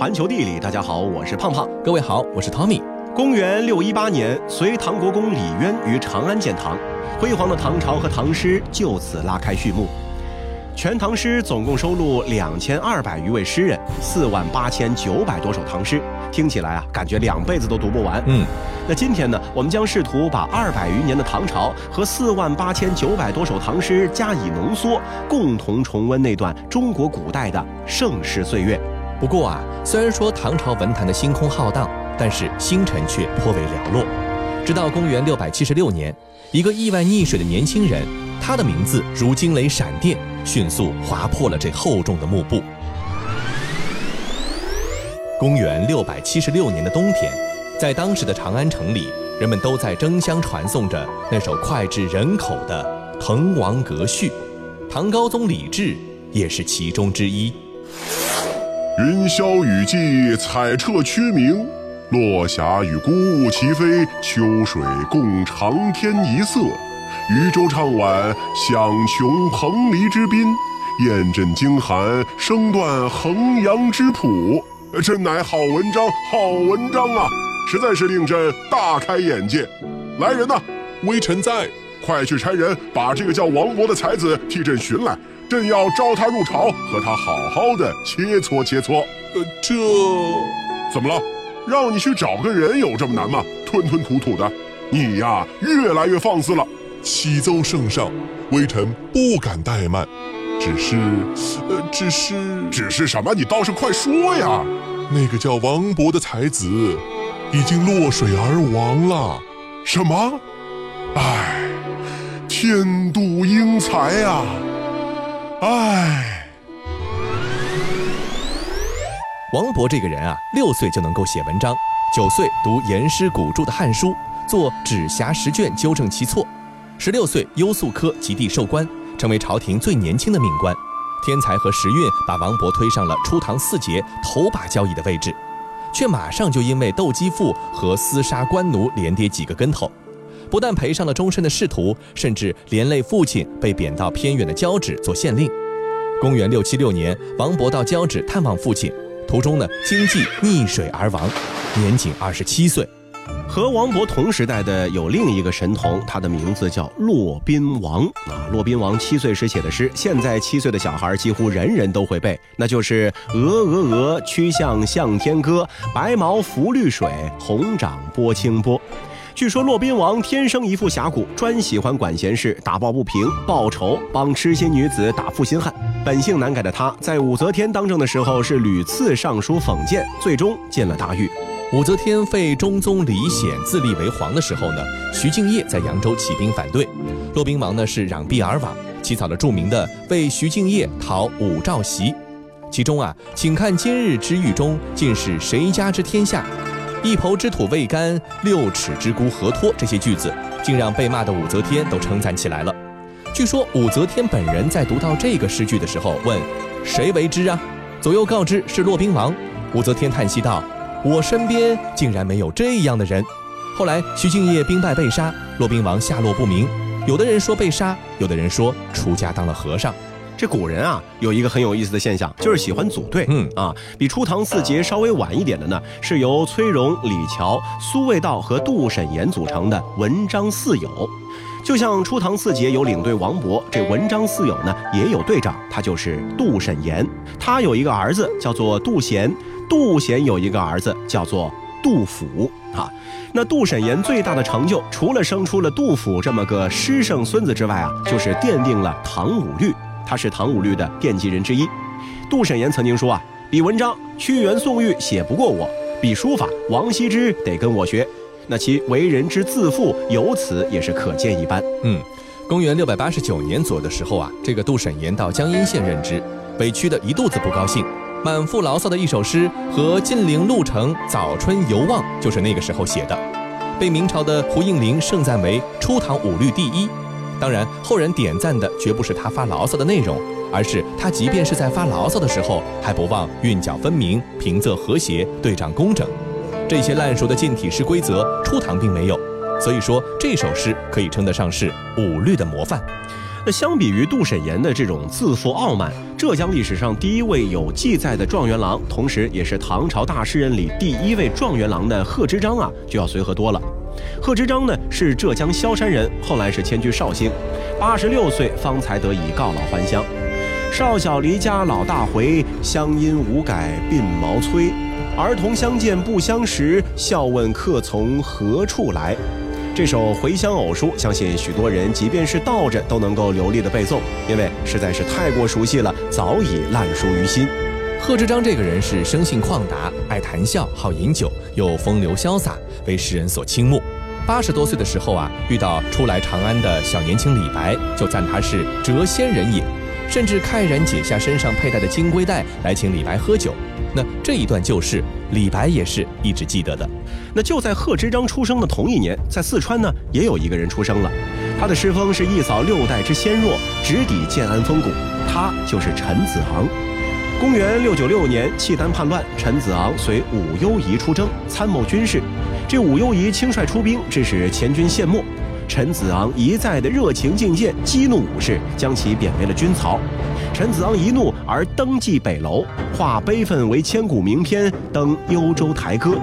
环球地理，大家好，我是胖胖。各位好，我是 Tommy。公元六一八年，隋唐国公李渊于长安建唐，辉煌的唐朝和唐诗就此拉开序幕。全唐诗总共收录两千二百余位诗人，四万八千九百多首唐诗，听起来啊，感觉两辈子都读不完。嗯，那今天呢，我们将试图把二百余年的唐朝和四万八千九百多首唐诗加以浓缩，共同重温那段中国古代的盛世岁月。不过啊，虽然说唐朝文坛的星空浩荡，但是星辰却颇为寥落。直到公元六百七十六年，一个意外溺水的年轻人，他的名字如惊雷闪电。迅速划破了这厚重的幕布。公元六百七十六年的冬天，在当时的长安城里，人们都在争相传颂着那首脍炙人口的《滕王阁序》，唐高宗李治也是其中之一。云霄雨霁，彩彻区明；落霞与孤鹜齐飞，秋水共长天一色。渔舟唱晚，响穷彭蠡之滨；雁阵惊寒，声断衡阳之浦。真乃好文章，好文章啊！实在是令朕大开眼界。来人呐，微臣在，快去差人把这个叫王勃的才子替朕寻来，朕要招他入朝，和他好好的切磋切磋。呃，这怎么了？让你去找个人有这么难吗？吞吞吐吐的，你呀，越来越放肆了。启奏圣上，微臣不敢怠慢，只是，呃，只是，只是什么？你倒是快说呀！那个叫王勃的才子，已经落水而亡了。什么？唉，天妒英才呀！唉，王勃这个人啊，六岁就能够写文章，九岁读颜师古著的《汉书》，做指辖十卷，纠正其错。十六岁，优素科及第授官，成为朝廷最年轻的命官。天才和时运把王勃推上了初唐四杰头把交椅的位置，却马上就因为斗鸡妇和厮杀官奴连跌几个跟头，不但赔上了终身的仕途，甚至连累父亲被贬到偏远的交趾做县令。公元六七六年，王勃到交趾探望父亲，途中呢经济溺水而亡，年仅二十七岁。和王勃同时代的有另一个神童，他的名字叫骆宾王啊。骆宾王七岁时写的诗，现在七岁的小孩几乎人人都会背，那就是“鹅鹅鹅，曲项向天歌，白毛浮绿水，红掌拨清波”。据说骆宾王天生一副侠骨，专喜欢管闲事、打抱不平、报仇，帮痴心女子打负心汉。本性难改的他，在武则天当政的时候是屡次上书讽谏，最终进了大狱。武则天废中宗李显自立为皇的时候呢，徐敬业在扬州起兵反对，骆宾王呢是攘臂而往，起草了著名的《为徐敬业讨武曌檄》，其中啊，请看今日之狱中，尽是谁家之天下，一抔之土未干，六尺之孤何托？这些句子，竟让被骂的武则天都称赞起来了。据说武则天本人在读到这个诗句的时候，问谁为之啊？左右告知是骆宾王。武则天叹息道。我身边竟然没有这样的人。后来徐敬业兵败被杀，骆宾王下落不明。有的人说被杀，有的人说出家当了和尚。这古人啊，有一个很有意思的现象，就是喜欢组队。嗯啊，比初唐四杰稍微晚一点的呢，是由崔融、李峤、苏味道和杜审言组成的文章四友。就像初唐四杰有领队王勃，这文章四友呢也有队长，他就是杜审言。他有一个儿子叫做杜贤。杜贤有一个儿子叫做杜甫啊，那杜审言最大的成就，除了生出了杜甫这么个诗圣孙子之外啊，就是奠定了唐武律，他是唐武律的奠基人之一。杜审言曾经说啊，比文章屈原宋玉写不过我，比书法王羲之得跟我学，那其为人之自负，由此也是可见一斑。嗯，公元六百八十九年左右的时候啊，这个杜审言到江阴县任职，委屈的一肚子不高兴。满腹牢骚的一首诗和《晋陵路程早春游望》就是那个时候写的，被明朝的胡应麟盛赞为初唐武律第一。当然，后人点赞的绝不是他发牢骚的内容，而是他即便是在发牢骚的时候，还不忘韵脚分明、平仄和谐、对仗工整。这些烂熟的近体诗规则，初唐并没有，所以说这首诗可以称得上是武律的模范。那相比于杜审言的这种自负傲慢，浙江历史上第一位有记载的状元郎，同时也是唐朝大诗人里第一位状元郎的贺知章啊，就要随和多了。贺知章呢是浙江萧山人，后来是迁居绍兴，八十六岁方才得以告老还乡。少小离家老大回，乡音无改鬓毛衰。儿童相见不相识，笑问客从何处来。这首《回乡偶书》，相信许多人即便是倒着都能够流利的背诵，因为实在是太过熟悉了，早已烂熟于心。贺知章这个人是生性旷达，爱谈笑，好饮酒，又风流潇洒，为世人所倾慕。八十多岁的时候啊，遇到初来长安的小年轻李白，就赞他是谪仙人也。甚至慨然解下身上佩戴的金龟带来请李白喝酒，那这一段旧事，李白也是一直记得的。那就在贺知章出生的同一年，在四川呢，也有一个人出生了，他的诗风是一扫六代之纤弱，直抵建安风骨，他就是陈子昂。公元六九六年，契丹叛乱，陈子昂随武攸宜出征，参谋军事。这武攸宜轻率出兵，致使前军陷没。陈子昂一再的热情进谏，激怒武士，将其贬为了军曹。陈子昂一怒而登跽北楼，化悲愤为千古名篇，登幽州台歌。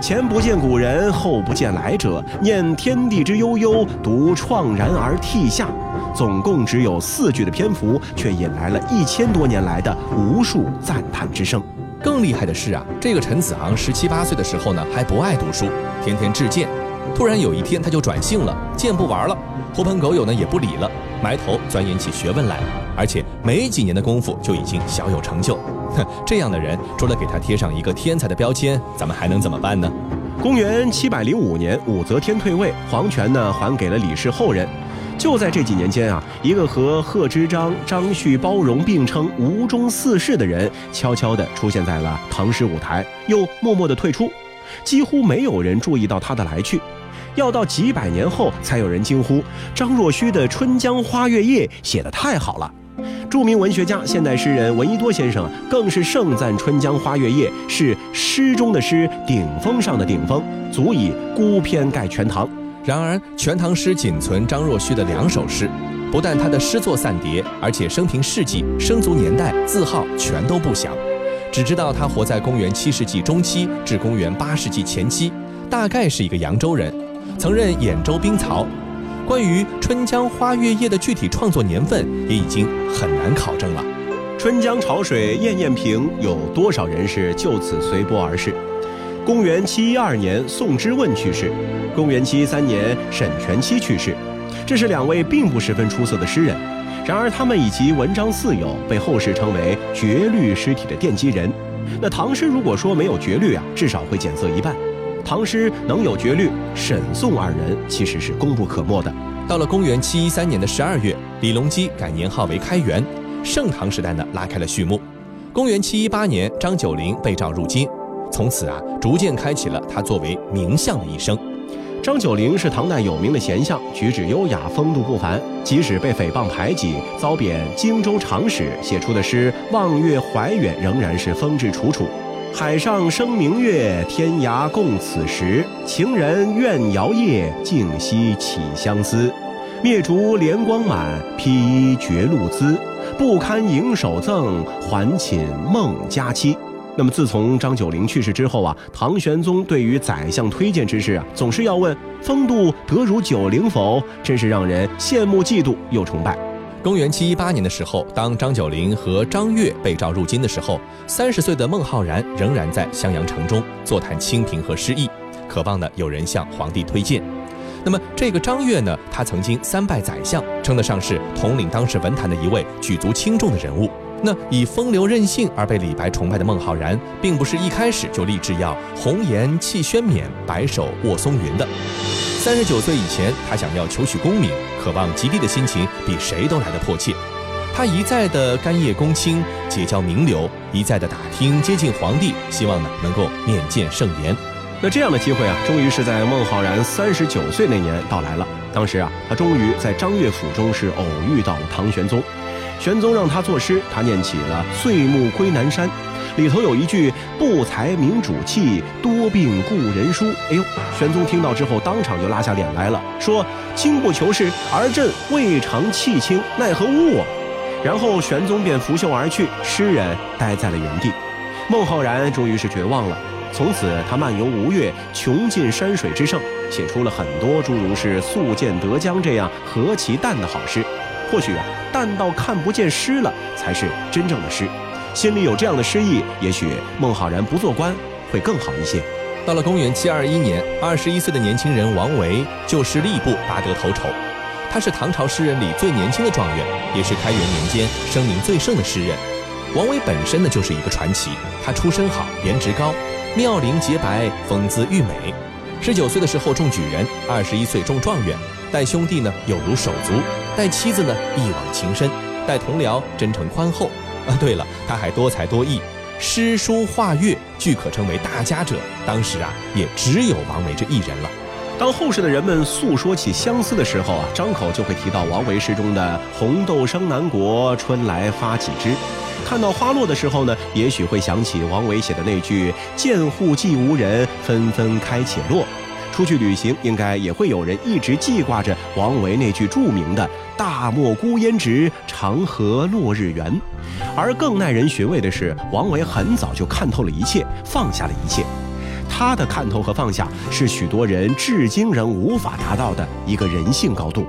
前不见古人，后不见来者，念天地之悠悠，独怆然而涕下。总共只有四句的篇幅，却引来了一千多年来的无数赞叹之声。更厉害的是啊，这个陈子昂十七八岁的时候呢，还不爱读书，天天致剑。突然有一天，他就转性了，剑不玩了，狐朋狗友呢也不理了，埋头钻研起学问来，而且没几年的功夫就已经小有成就。哼，这样的人，除了给他贴上一个天才的标签，咱们还能怎么办呢？公元七百零五年，武则天退位，皇权呢还给了李氏后人。就在这几年间啊，一个和贺知章、张旭、包容并称吴中四世的人，悄悄地出现在了唐诗舞台，又默默地退出，几乎没有人注意到他的来去。要到几百年后，才有人惊呼：张若虚的《春江花月夜》写得太好了。著名文学家、现代诗人闻一多先生更是盛赞《春江花月夜》是诗中的诗，顶峰上的顶峰，足以孤篇盖全唐。然而，全唐诗仅存张若虚的两首诗，不但他的诗作散叠，而且生平事迹、生卒年代、字号全都不详，只知道他活在公元七世纪中期至公元八世纪前期，大概是一个扬州人。曾任兖州兵曹，关于《春江花月夜》的具体创作年份也已经很难考证了。春江潮水滟滟平，有多少人是就此随波而逝？公元七一二年，宋之问去世；公元七一三年，沈佺期去世。这是两位并不十分出色的诗人，然而他们以及文章四友，被后世称为绝律诗体的奠基人。那唐诗如果说没有绝律啊，至少会减色一半。唐诗能有绝律，沈宋二人其实是功不可没的。到了公元七一三年的十二月，李隆基改年号为开元，盛唐时代呢拉开了序幕。公元七一八年，张九龄被召入京，从此啊，逐渐开启了他作为名相的一生。张九龄是唐代有名的贤相，举止优雅，风度不凡。即使被诽谤排挤，遭贬荆州长史，写出的诗《望月怀远》仍然是风致楚楚。海上生明月，天涯共此时。情人怨遥夜，竟夕起相思。灭烛怜光满，披衣觉露滋。不堪盈手赠，还寝梦佳期。那么，自从张九龄去世之后啊，唐玄宗对于宰相推荐之事啊，总是要问风度得如九龄否？真是让人羡慕嫉妒又崇拜。公元七一八年的时候，当张九龄和张悦被召入京的时候，三十岁的孟浩然仍然在襄阳城中坐谈清贫和失意，渴望呢有人向皇帝推荐。那么这个张悦呢，他曾经三拜宰相，称得上是统领当时文坛的一位举足轻重的人物。那以风流任性而被李白崇拜的孟浩然，并不是一开始就立志要红颜弃轩冕，白首卧松云的。三十九岁以前，他想要求取功名。渴望极地的心情比谁都来得迫切，他一再的干谒公卿，结交名流，一再的打听接近皇帝，希望呢能够面见圣颜。那这样的机会啊，终于是在孟浩然三十九岁那年到来了。当时啊，他终于在张悦府中是偶遇到了唐玄宗。玄宗让他作诗，他念起了《岁暮归南山》，里头有一句“不才明主气，多病故人疏”。哎呦，玄宗听到之后，当场就拉下脸来了，说：“经不求是，而朕未尝气轻，奈何误我？”然后玄宗便拂袖而去，诗人待在了原地。孟浩然终于是绝望了。从此，他漫游吴越，穷尽山水之胜，写出了很多诸如是“宿建德江”这样何其淡的好诗。或许啊，淡到看不见诗了，才是真正的诗。心里有这样的诗意，也许孟浩然不做官会更好一些。到了公元七二一年，二十一岁的年轻人王维就诗吏部拔得头筹。他是唐朝诗人里最年轻的状元，也是开元年间声名最盛的诗人。王维本身呢，就是一个传奇。他出身好，颜值高。妙龄洁白，风姿玉美。十九岁的时候中举人，二十一岁中状元。待兄弟呢，有如手足；待妻子呢，一往情深；待同僚，真诚宽厚。啊，对了，他还多才多艺，诗书画乐俱可称为大家者。当时啊，也只有王维这一人了。当后世的人们诉说起相思的时候啊，张口就会提到王维诗中的“红豆生南国，春来发几枝”。看到花落的时候呢，也许会想起王维写的那句“见户寂无人，纷纷开且落”。出去旅行，应该也会有人一直记挂着王维那句著名的“大漠孤烟直，长河落日圆”。而更耐人寻味的是，王维很早就看透了一切，放下了一切。他的看透和放下，是许多人至今仍无法达到的一个人性高度。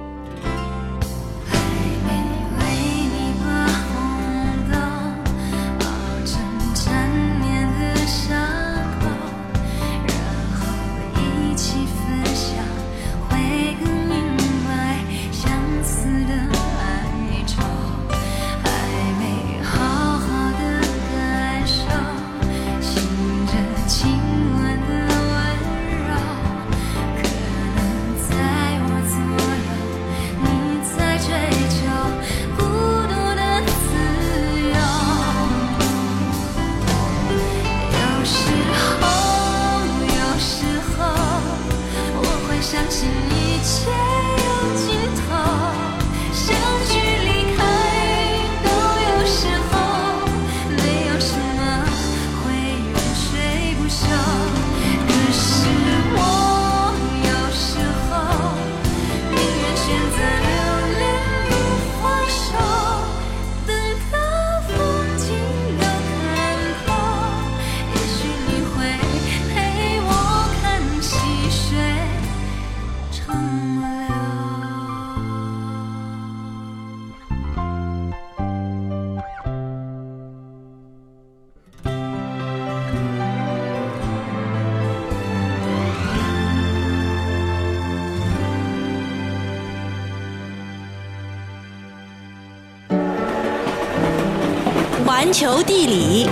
环球地理，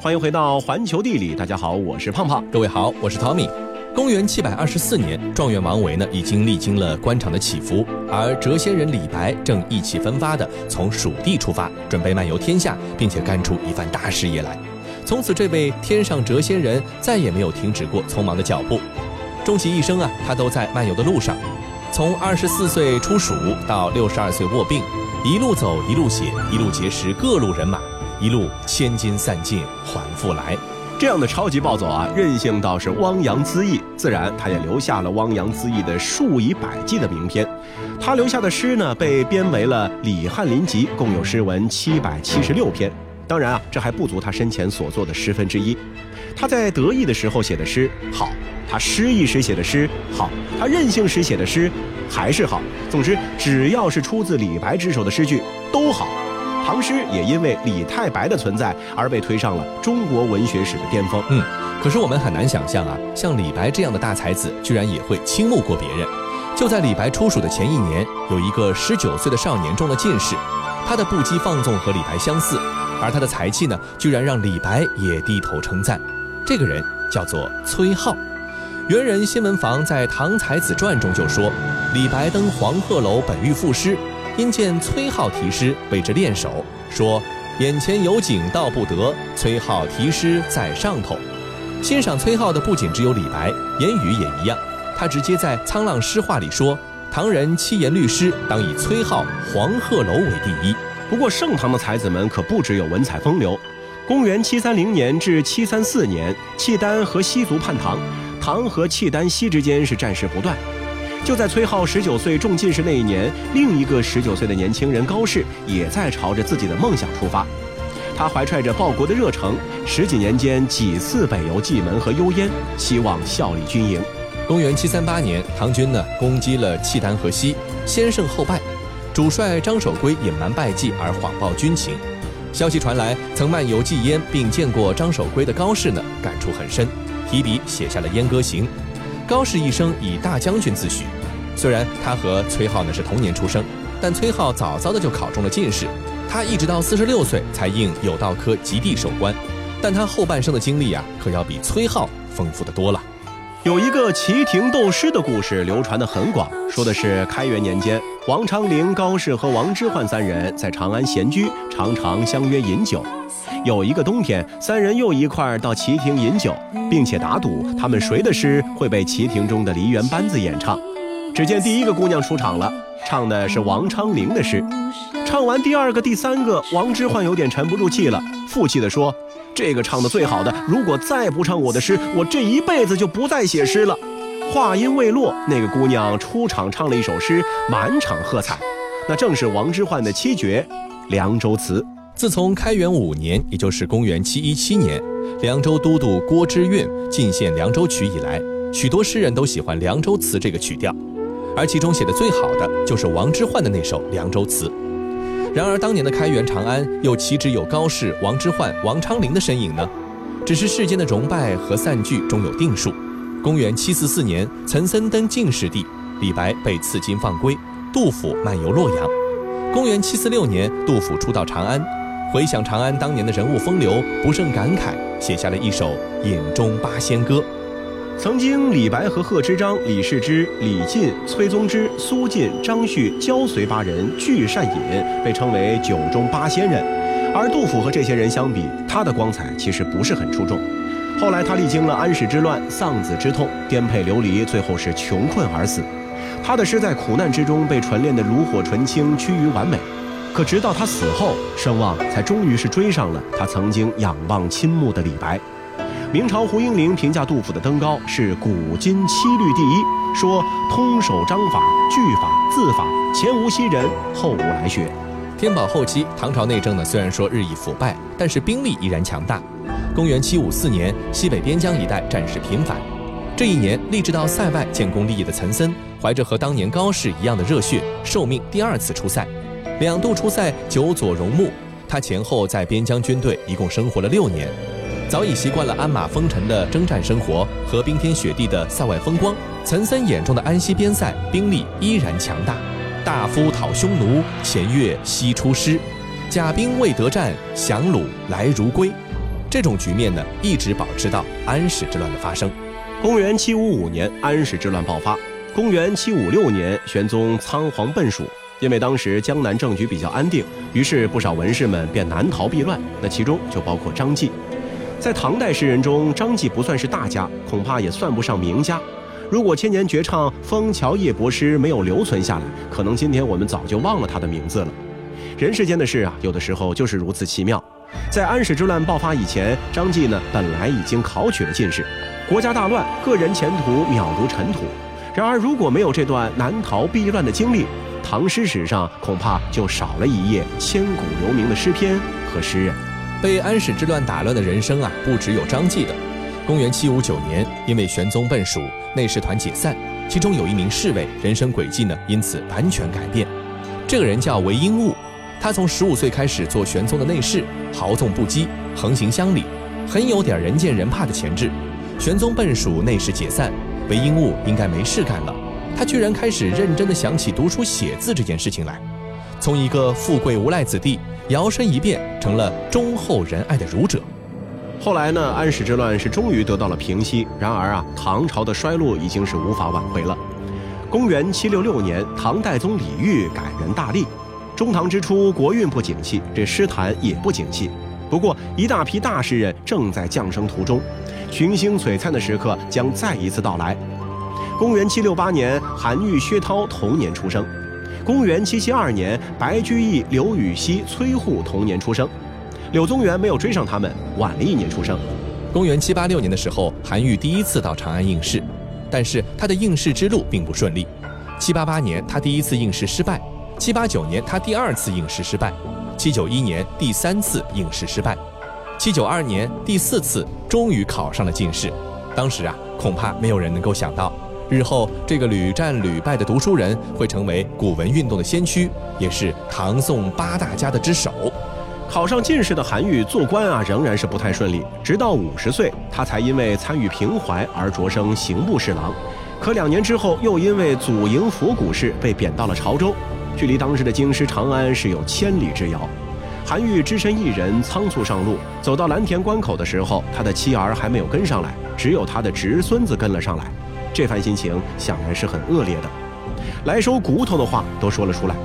欢迎回到环球地理。大家好，我是胖胖。各位好，我是 Tommy。公元七百二十四年，状元王维呢已经历经了官场的起伏，而谪仙人李白正意气风发的从蜀地出发，准备漫游天下，并且干出一番大事业来。从此，这位天上谪仙人再也没有停止过匆忙的脚步，终其一生啊，他都在漫游的路上。从二十四岁出蜀到六十二岁卧病。一路走，一路写，一路结识各路人马，一路千金散尽还复来。这样的超级暴走啊，任性到是汪洋恣意，自然他也留下了汪洋恣意的数以百计的名篇。他留下的诗呢，被编为了《李翰林集》，共有诗文七百七十六篇。当然啊，这还不足他生前所作的十分之一。他在得意的时候写的诗好，他失意时写的诗好，他任性时写的诗。还是好，总之只要是出自李白之手的诗句都好。唐诗也因为李太白的存在而被推上了中国文学史的巅峰。嗯，可是我们很难想象啊，像李白这样的大才子，居然也会倾慕过别人。就在李白出蜀的前一年，有一个十九岁的少年中了进士，他的不羁放纵和李白相似，而他的才气呢，居然让李白也低头称赞。这个人叫做崔颢。元人新闻房在《唐才子传》中就说，李白登黄鹤楼本欲赋诗，因见崔颢题诗，为之练手，说眼前有景道不得，崔颢题诗在上头。欣赏崔颢的不仅只有李白，言语也一样。他直接在《沧浪诗话》里说，唐人七言律诗当以崔颢《黄鹤楼》为第一。不过盛唐的才子们可不只有文采风流。公元七三零年至七三四年，契丹和西族叛唐，唐和契丹西之间是战事不断。就在崔颢十九岁中进士那一年，另一个十九岁的年轻人高适也在朝着自己的梦想出发。他怀揣着报国的热诚，十几年间几次北游蓟门和幽燕，希望效力军营。公元七三八年，唐军呢攻击了契丹河西，先胜后败，主帅张守珪隐瞒败绩而谎报军情。消息传来，曾漫游蓟燕并见过张守珪的高适呢，感触很深，提笔写下了《燕歌行》。高适一生以大将军自诩，虽然他和崔颢呢是同年出生，但崔颢早早的就考中了进士，他一直到四十六岁才应有道科及第守官，但他后半生的经历啊，可要比崔颢丰富的多了。有一个齐亭斗诗的故事流传的很广，说的是开元年间，王昌龄、高适和王之涣三人在长安闲居，常常相约饮酒。有一个冬天，三人又一块儿到齐亭饮酒，并且打赌他们谁的诗会被齐亭中的梨园班子演唱。只见第一个姑娘出场了，唱的是王昌龄的诗。唱完第二个、第三个，王之涣有点沉不住气了，负气地说。这个唱的最好的，如果再不唱我的诗，我这一辈子就不再写诗了。话音未落，那个姑娘出场唱了一首诗，满场喝彩。那正是王之涣的七绝《凉州词》。自从开元五年，也就是公元七一七年，凉州都督郭知运进献《凉州曲》以来，许多诗人都喜欢《凉州词》这个曲调，而其中写的最好的就是王之涣的那首《凉州词》。然而，当年的开元长安又岂止有高适、王之涣、王昌龄的身影呢？只是世间的荣败和散聚终有定数。公元七四四年，岑参登进士第，李白被赐金放归，杜甫漫游洛阳。公元七四六年，杜甫初到长安，回想长安当年的人物风流，不胜感慨，写下了一首《饮中八仙歌》。曾经，李白和贺知章、李世之、李进、崔宗之、苏晋、张旭、焦随八人俱善饮，被称为酒中八仙人。而杜甫和这些人相比，他的光彩其实不是很出众。后来他历经了安史之乱、丧子之痛、颠沛流离，最后是穷困而死。他的诗在苦难之中被纯练得炉火纯青，趋于完美。可直到他死后，声望才终于是追上了他曾经仰望倾慕的李白。明朝胡应麟评价杜甫的登高是古今七律第一，说通手章法、句法、字法，前无昔人，后无来学。天宝后期，唐朝内政呢虽然说日益腐败，但是兵力依然强大。公元七五四年，西北边疆一带战事频繁。这一年，立志到塞外建功立业的岑参，怀着和当年高适一样的热血，受命第二次出塞。两度出塞，久佐荣穆。他前后在边疆军队一共生活了六年。早已习惯了鞍马风尘的征战生活和冰天雪地的塞外风光，岑参眼中的安西边塞兵力依然强大。大夫讨匈奴，前月西出师，甲兵未得战，降虏来如归。这种局面呢，一直保持到安史之乱的发生。公元七五五年，安史之乱爆发。公元七五六年，玄宗仓皇奔蜀，因为当时江南政局比较安定，于是不少文士们便难逃避乱。那其中就包括张继。在唐代诗人中，张继不算是大家，恐怕也算不上名家。如果千年绝唱《枫桥夜泊诗》没有留存下来，可能今天我们早就忘了他的名字了。人世间的事啊，有的时候就是如此奇妙。在安史之乱爆发以前，张继呢本来已经考取了进士，国家大乱，个人前途渺如尘土。然而，如果没有这段难逃避乱的经历，唐诗史上恐怕就少了一页千古留名的诗篇和诗人。被安史之乱打乱的人生啊，不只有张继的。公元七五九年，因为玄宗奔蜀，内侍团解散，其中有一名侍卫，人生轨迹呢因此完全改变。这个人叫韦应物，他从十五岁开始做玄宗的内侍，豪纵不羁，横行乡里，很有点人见人怕的潜质。玄宗奔蜀，内侍解散，韦应物应该没事干了，他居然开始认真的想起读书写字这件事情来，从一个富贵无赖子弟。摇身一变成了忠厚仁爱的儒者。后来呢，安史之乱是终于得到了平息。然而啊，唐朝的衰落已经是无法挽回了。公元七六六年，唐代宗李煜改元大历。中唐之初，国运不景气，这诗坛也不景气。不过，一大批大诗人正在降生途中，群星璀璨的时刻将再一次到来。公元七六八年，韩愈、薛涛同年出生；公元七七二年，白居易、刘禹锡、崔护同年出生。柳宗元没有追上他们，晚了一年出生。公元七八六年的时候，韩愈第一次到长安应试，但是他的应试之路并不顺利。七八八年，他第一次应试失败；七八九年，他第二次应试失败；七九一年，第三次应试失败；七九二年，第四次终于考上了进士。当时啊，恐怕没有人能够想到，日后这个屡战屡败的读书人会成为古文运动的先驱，也是唐宋八大家的之首。考上进士的韩愈做官啊，仍然是不太顺利。直到五十岁，他才因为参与平淮而擢升刑部侍郎。可两年之后，又因为祖营府古事被贬到了潮州，距离当时的京师长安是有千里之遥。韩愈只身一人仓促上路，走到蓝田关口的时候，他的妻儿还没有跟上来，只有他的侄孙子跟了上来。这番心情想来是很恶劣的，来收骨头的话都说了出来。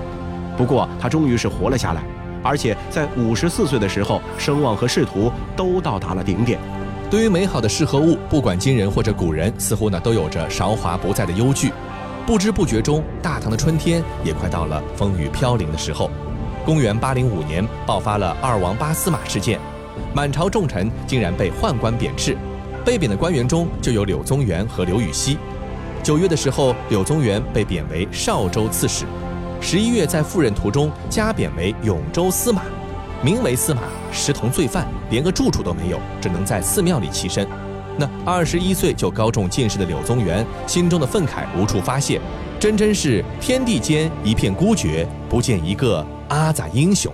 不过他终于是活了下来。而且在五十四岁的时候，声望和仕途都到达了顶点。对于美好的事和物，不管今人或者古人，似乎呢都有着韶华不再的忧惧。不知不觉中，大唐的春天也快到了风雨飘零的时候。公元八零五年，爆发了二王八司马事件，满朝重臣竟然被宦官贬斥，被贬的官员中就有柳宗元和刘禹锡。九月的时候，柳宗元被贬为邵州刺史。十一月，在赴任途中加贬为永州司马，名为司马，实同罪犯，连个住处都没有，只能在寺庙里栖身。那二十一岁就高中进士的柳宗元，心中的愤慨无处发泄，真真是天地间一片孤绝，不见一个阿仔英雄。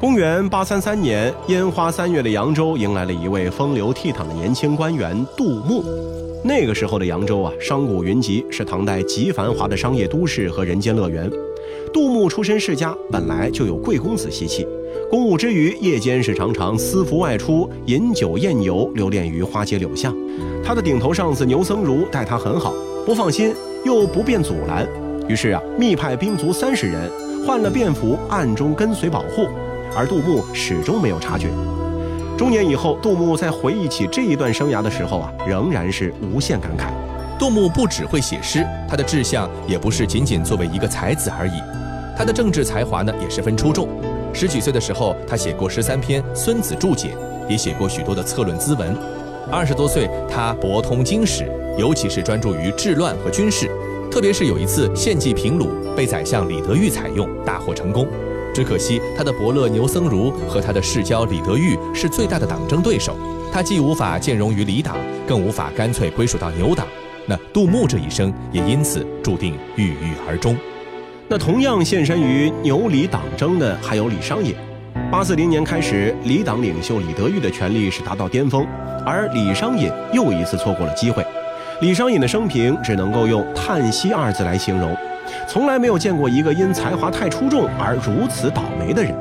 公元八三三年，烟花三月的扬州迎来了一位风流倜傥的年轻官员杜牧。那个时候的扬州啊，商贾云集，是唐代极繁华的商业都市和人间乐园。杜牧出身世家，本来就有贵公子习气。公务之余，夜间是常常私服外出，饮酒宴游，留恋于花街柳巷。他的顶头上司牛僧孺待他很好，不放心又不便阻拦，于是啊，密派兵卒三十人，换了便服，暗中跟随保护。而杜牧始终没有察觉。中年以后，杜牧在回忆起这一段生涯的时候啊，仍然是无限感慨。杜牧不只会写诗，他的志向也不是仅仅作为一个才子而已，他的政治才华呢也十分出众。十几岁的时候，他写过十三篇《孙子注解》，也写过许多的策论咨文。二十多岁，他博通经史，尤其是专注于治乱和军事，特别是有一次献计平鲁，被宰相李德裕采用，大获成功。只可惜他的伯乐牛僧孺和他的世交李德裕是最大的党争对手，他既无法兼容于李党，更无法干脆归属到牛党。那杜牧这一生也因此注定郁郁而终。那同样现身于牛李党争的还有李商隐。八四零年开始，李党领袖李德裕的权力是达到巅峰，而李商隐又一次错过了机会。李商隐的生平只能够用叹息二字来形容。从来没有见过一个因才华太出众而如此倒霉的人。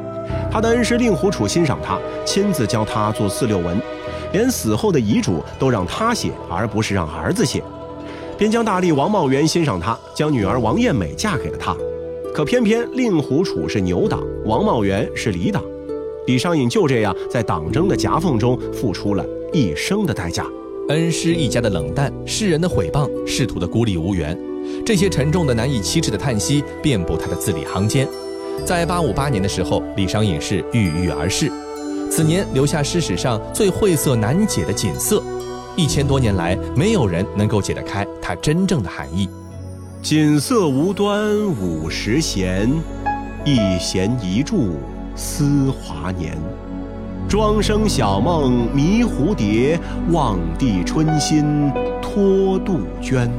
他的恩师令狐楚欣赏他，亲自教他做四六文，连死后的遗嘱都让他写，而不是让儿子写。边疆大吏王茂元欣赏他，将女儿王艳美嫁给了他。可偏偏令狐楚是牛党，王茂元是李党，李商隐就这样在党争的夹缝中付出了一生的代价。恩师一家的冷淡，世人的毁谤，仕途的孤立无援。这些沉重的、难以启齿的叹息遍布他的字里行间。在八五八年的时候，李商隐是郁郁而逝，此年留下诗史上最晦涩难解的锦瑟，一千多年来没有人能够解得开它真正的含义。锦瑟无端五十弦，一弦一柱思华年。庄生晓梦迷蝴蝶，望帝春心托杜鹃。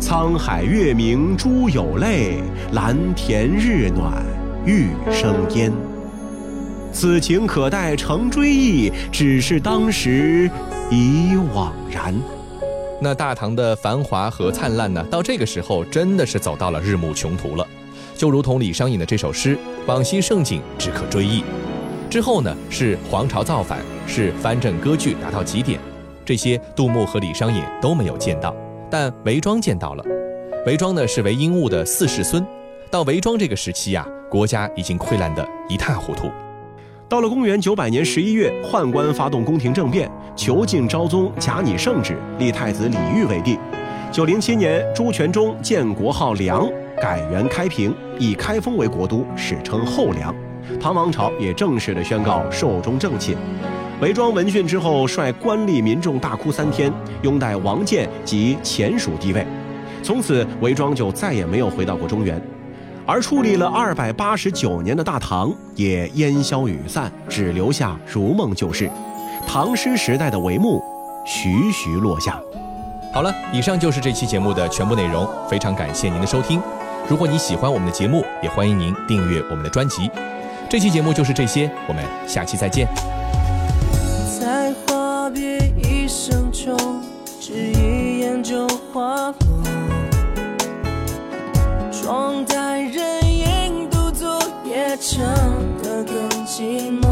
沧海月明珠有泪，蓝田日暖玉生烟。此情可待成追忆，只是当时已惘然。那大唐的繁华和灿烂呢？到这个时候真的是走到了日暮穷途了。就如同李商隐的这首诗：“往昔盛景只可追忆。”之后呢，是黄巢造反，是藩镇割据达到极点，这些杜牧和李商隐都没有见到。但韦庄见到了，韦庄呢是韦应物的四世孙。到韦庄这个时期呀，国家已经溃烂得一塌糊涂。到了公元九百年十一月，宦官发动宫廷政变，囚禁昭宗，假拟圣旨，立太子李煜为帝。九零七年，朱全忠建国号梁，改元开平，以开封为国都，史称后梁。唐王朝也正式的宣告寿终正寝。韦庄闻讯之后，率官吏民众大哭三天，拥戴王建及前属帝位。从此，韦庄就再也没有回到过中原，而矗立了二百八十九年的大唐也烟消云散，只留下如梦旧事。唐诗时代的帷幕徐徐落下。好了，以上就是这期节目的全部内容，非常感谢您的收听。如果你喜欢我们的节目，也欢迎您订阅我们的专辑。这期节目就是这些，我们下期再见。中，只一眼就花落。窗台人影独坐，也唱的更寂寞。